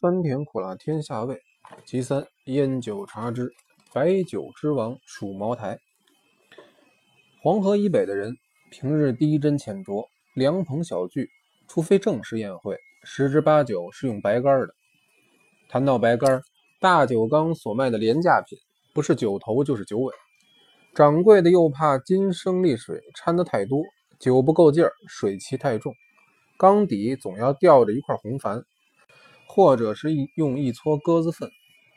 酸甜苦辣天下味。其三，烟酒茶之白酒之王属茅台。黄河以北的人，平日低斟浅酌，凉棚小聚，除非正式宴会，十之八九是用白干的。谈到白干，大酒缸所卖的廉价品，不是酒头就是酒尾。掌柜的又怕金生丽水掺得太多，酒不够劲儿，水气太重，缸底总要吊着一块红矾，或者是用一撮鸽子粪，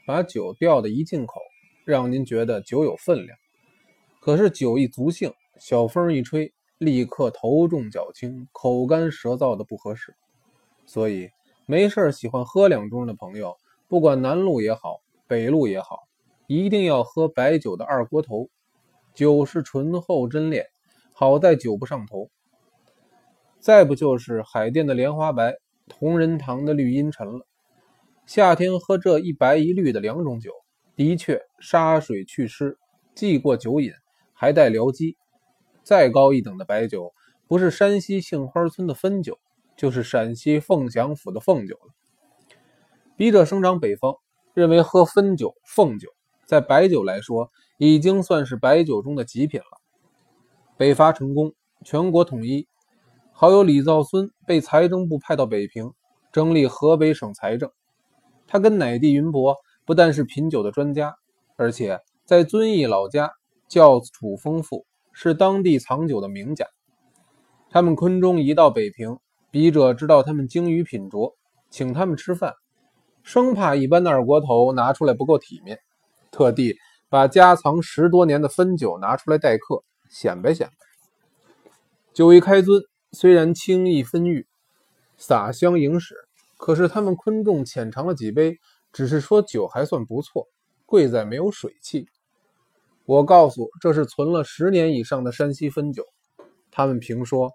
把酒吊得一进口，让您觉得酒有分量。可是酒一足兴，小风一吹，立刻头重脚轻，口干舌燥的不合适。所以没事喜欢喝两盅的朋友，不管南路也好，北路也好，一定要喝白酒的二锅头。酒是醇厚真烈，好在酒不上头。再不就是海淀的莲花白，同仁堂的绿茵陈了。夏天喝这一白一绿的两种酒，的确杀水祛湿，既过酒瘾，还带疗肌。再高一等的白酒，不是山西杏花村的汾酒，就是陕西凤翔府的凤酒了。笔者生长北方，认为喝汾酒、凤酒。在白酒来说，已经算是白酒中的极品了。北伐成功，全国统一，好友李兆孙被财政部派到北平，整理河北省财政。他跟乃弟云伯不但是品酒的专家，而且在遵义老家窖储丰富，是当地藏酒的名家。他们昆中一到北平，笔者知道他们精于品酌，请他们吃饭，生怕一般的二锅头拿出来不够体面。特地把家藏十多年的汾酒拿出来待客，显摆显摆。酒一开樽，虽然轻易分郁，洒香盈室，可是他们昆众浅尝了几杯，只是说酒还算不错，贵在没有水气。我告诉这是存了十年以上的山西汾酒，他们评说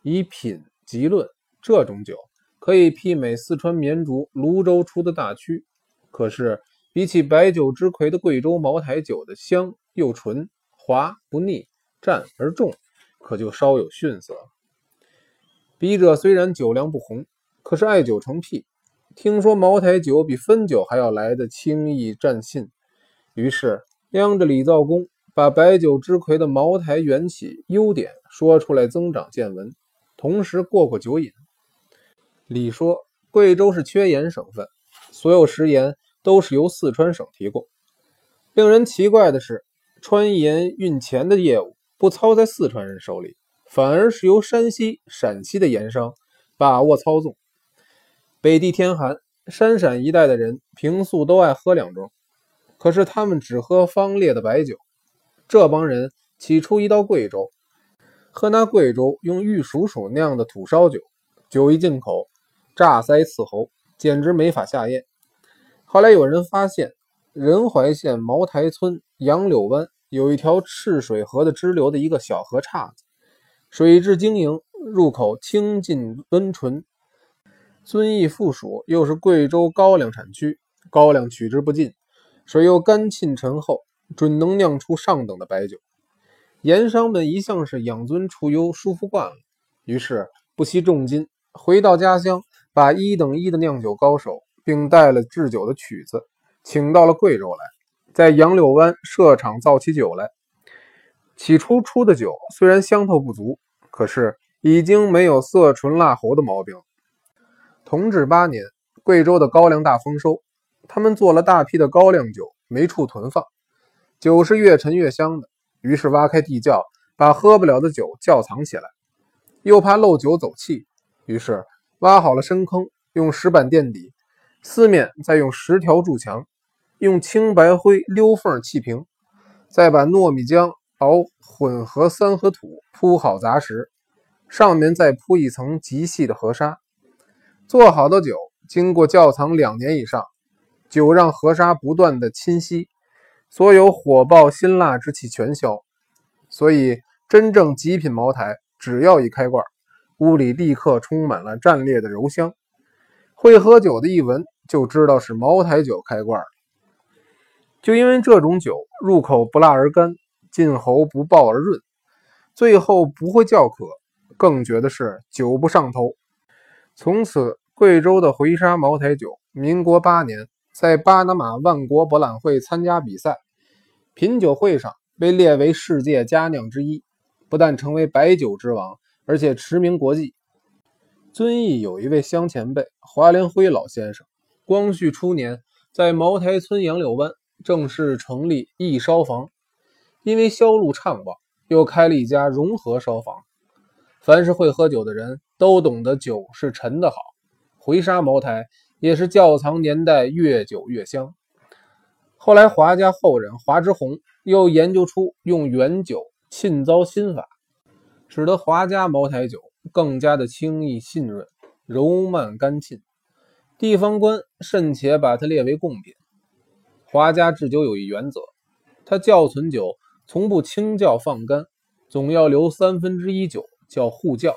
以品即论，这种酒可以媲美四川绵竹、泸州出的大曲，可是。比起白酒之魁的贵州茅台酒的香又纯滑不腻淡而重，可就稍有逊色。笔者虽然酒量不红，可是爱酒成癖，听说茅台酒比汾酒还要来的轻易占信，于是央着李造公把白酒之魁的茅台缘起优点说出来，增长见闻，同时过过酒瘾。李说贵州是缺盐省份，所有食盐。都是由四川省提供。令人奇怪的是，川盐运钱的业务不操在四川人手里，反而是由山西、陕西的盐商把握操纵。北地天寒，山陕一带的人平素都爱喝两盅，可是他们只喝方烈的白酒。这帮人起初一到贵州，喝那贵州用玉蜀黍酿的土烧酒，酒一进口，炸腮刺喉，简直没法下咽。后来有人发现，仁怀县茅台村杨柳湾有一条赤水河的支流的一个小河岔子，水质晶莹，入口清净温纯。遵义附属又是贵州高粱产区，高粱取之不尽，水又甘沁醇厚，准能酿出上等的白酒。盐商们一向是养尊处优，舒服惯了，于是不惜重金回到家乡，把一等一的酿酒高手。并带了制酒的曲子，请到了贵州来，在杨柳湾设厂造起酒来。起初出的酒虽然香透不足，可是已经没有色醇辣喉的毛病。同治八年，贵州的高粱大丰收，他们做了大批的高粱酒，没处囤放，酒是越陈越香的。于是挖开地窖，把喝不了的酒窖藏起来，又怕漏酒走气，于是挖好了深坑，用石板垫底。四面再用石条筑墙，用青白灰溜缝砌平，再把糯米浆熬混合三合土铺好杂石，上面再铺一层极细的河沙。做好的酒经过窖藏两年以上，酒让河沙不断的侵袭，所有火爆辛辣之气全消。所以真正极品茅台，只要一开罐，屋里立刻充满了战烈的柔香。会喝酒的一闻。就知道是茅台酒开罐了就因为这种酒入口不辣而干，进喉不爆而润，最后不会叫渴，更觉得是酒不上头。从此，贵州的回沙茅台酒民国八年，在巴拿马万国博览会参加比赛，品酒会上被列为世界佳酿之一，不但成为白酒之王，而且驰名国际。遵义有一位乡前辈华连辉老先生，光绪初年在茅台村杨柳湾正式成立义烧坊，因为销路畅旺，又开了一家融合烧坊。凡是会喝酒的人都懂得酒是陈的好，回沙茅台也是窖藏年代越久越香。后来华家后人华之宏又研究出用原酒浸糟新法，使得华家茅台酒更加的清逸信润、柔慢甘沁。地方官甚且把它列为贡品。华家制酒有一原则，他窖存酒从不清窖放干，总要留三分之一酒。叫护窖，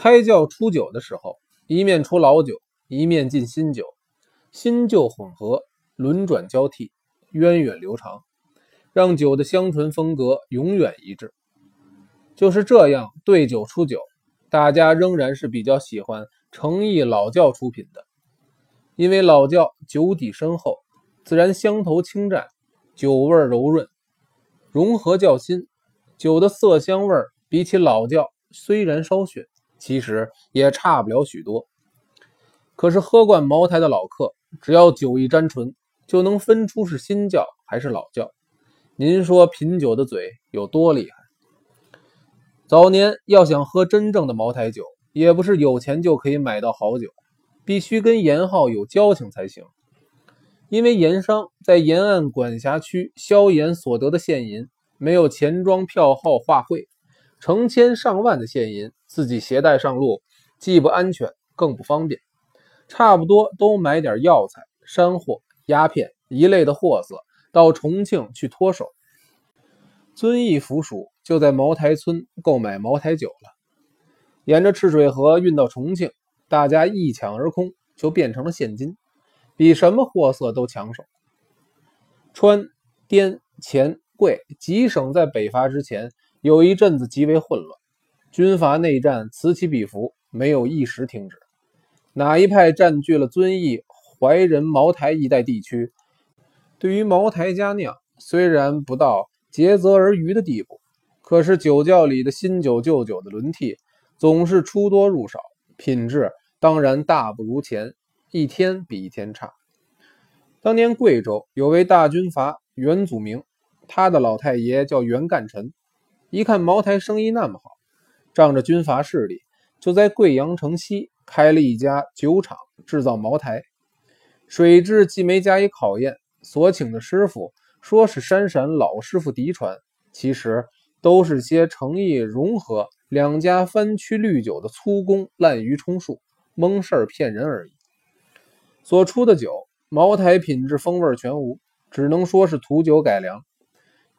开窖出酒的时候，一面出老酒，一面进新酒，新旧混合，轮转交替，源远流长，让酒的香醇风格永远一致。就是这样对酒出酒，大家仍然是比较喜欢诚意老窖出品的，因为老窖酒底深厚，自然香头清淡，酒味柔润，融合较新，酒的色香味。比起老窖，虽然稍逊，其实也差不了许多。可是喝惯茅台的老客，只要酒一沾唇，就能分出是新窖还是老窖。您说品酒的嘴有多厉害？早年要想喝真正的茅台酒，也不是有钱就可以买到好酒，必须跟盐号有交情才行。因为盐商在沿岸管辖区销盐所得的现银，没有钱庄票号画汇。成千上万的现银，自己携带上路，既不安全，更不方便。差不多都买点药材、山货、鸦片一类的货色，到重庆去脱手。遵义府署就在茅台村购买茅台酒了，沿着赤水河运到重庆，大家一抢而空，就变成了现金，比什么货色都抢手。川、滇、黔、桂几省在北伐之前。有一阵子极为混乱，军阀内战此起彼伏，没有一时停止。哪一派占据了遵义、怀仁、茅台一带地区，对于茅台佳酿虽然不到竭泽而渔的地步，可是酒窖里的新酒旧酒的轮替，总是出多入少，品质当然大不如前，一天比一天差。当年贵州有位大军阀袁祖明，他的老太爷叫袁干臣。一看茅台生意那么好，仗着军阀势力，就在贵阳城西开了一家酒厂，制造茅台。水质既没加以考验，所请的师傅说是山陕老师傅嫡传，其实都是些诚意融合两家番区绿酒的粗工滥竽充数，蒙事儿骗人而已。所出的酒，茅台品质风味全无，只能说是土酒改良。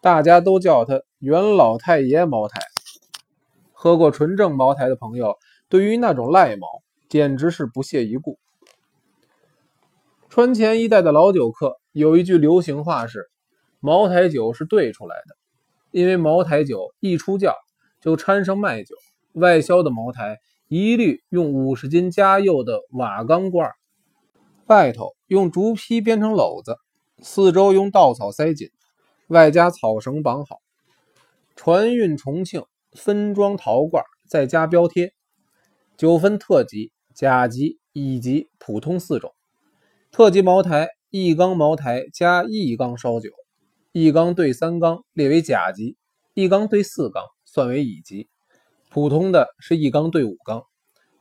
大家都叫他袁老太爷茅台。喝过纯正茅台的朋友，对于那种赖茅简直是不屑一顾。川前一带的老酒客有一句流行话是：“茅台酒是兑出来的。”因为茅台酒一出窖就掺上麦酒，外销的茅台一律用五十斤加釉的瓦缸罐，外头用竹坯编成篓子，四周用稻草塞紧。外加草绳绑好，船运重庆，分装陶罐，再加标贴。酒分特级、甲级、乙级、普通四种。特级茅台，一缸茅台加一缸烧酒，一缸兑三缸列为甲级，一缸兑四缸算为乙级。普通的是一缸兑五缸。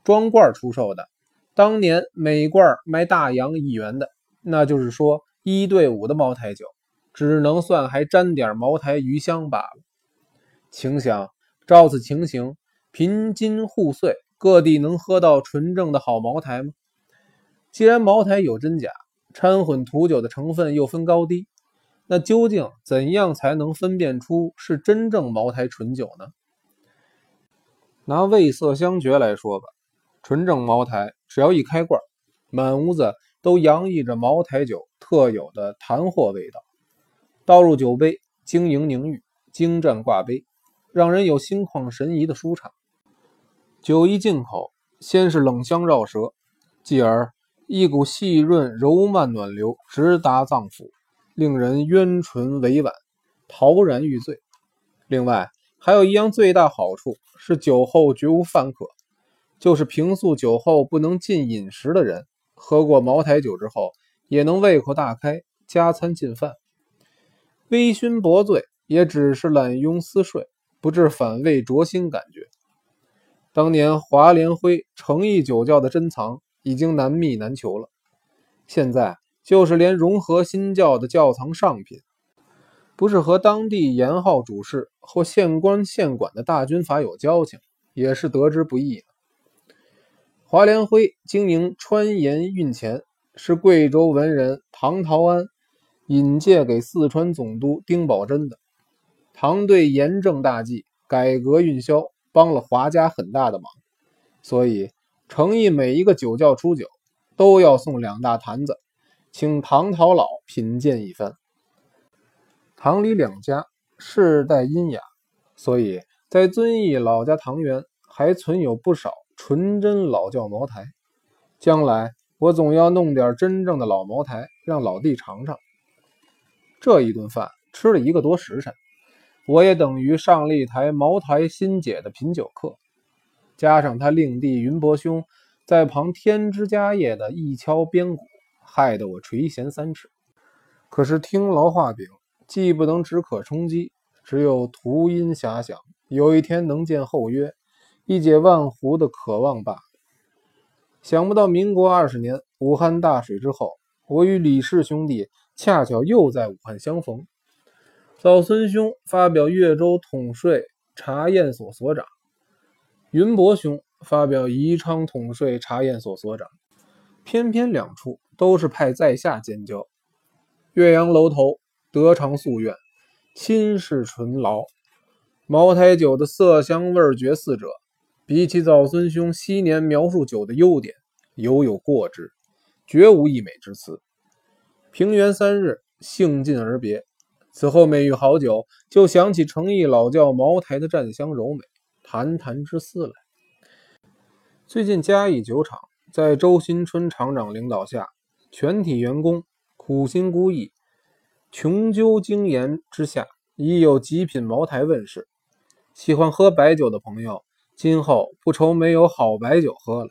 装罐出售的，当年每罐卖大洋一元的，那就是说一对五的茅台酒。只能算还沾点茅台余香罢了。请想，照此情形，贫金互碎，各地能喝到纯正的好茅台吗？既然茅台有真假，掺混土酒的成分又分高低，那究竟怎样才能分辨出是真正茅台纯酒呢？拿味色香觉来说吧，纯正茅台只要一开罐，满屋子都洋溢着茅台酒特有的坛货味道。倒入酒杯，晶莹凝玉，精湛挂杯，让人有心旷神怡的舒畅。酒一进口，先是冷香绕舌，继而一股细润柔漫暖流直达脏腑，令人冤醇委婉，陶然欲醉。另外，还有一样最大好处是酒后绝无饭渴，就是平素酒后不能进饮食的人，喝过茅台酒之后也能胃口大开，加餐进饭。微醺薄醉也只是懒慵思睡，不至反胃灼心感觉。当年华联辉诚意酒窖的珍藏已经难觅难求了，现在就是连融合新教的窖藏上品。不是和当地盐号主事或县官县管的大军阀有交情，也是得之不易。华联辉经营川盐运钱，是贵州文人唐陶安引荐给四川总督丁宝桢的。唐对盐政大计，改革运销，帮了华家很大的忙，所以诚意每一个酒窖出酒，都要送两大坛子，请唐陶老品鉴一番。唐李两家世代阴雅，所以在遵义老家唐园还存有不少纯真老窖茅台。将来我总要弄点真正的老茅台，让老弟尝尝。这一顿饭吃了一个多时辰，我也等于上了一台茅台新解的品酒课，加上他令弟云伯兄在旁添枝加叶的一敲边鼓，害得我垂涎三尺。可是听老画饼。既不能止渴充饥，只有徒因遐想，有一天能见后约，一解万湖的渴望罢了。想不到民国二十年武汉大水之后，我与李氏兄弟恰巧又在武汉相逢。早孙兄发表越州统税查验所所长，云伯兄发表宜昌统税查验所所长，偏偏两处都是派在下监交。岳阳楼头。得偿夙愿，亲事醇劳。茅台酒的色香味觉四者，比起早孙兄昔年描述酒的优点，犹有过之，绝无溢美之词。平原三日，兴尽而别。此后每遇好酒，就想起诚意老窖茅台的占香柔美，谈谈之思来。最近嘉义酒厂在周新春厂长领导下，全体员工苦心孤诣。穷究精研之下，已有极品茅台问世。喜欢喝白酒的朋友，今后不愁没有好白酒喝了。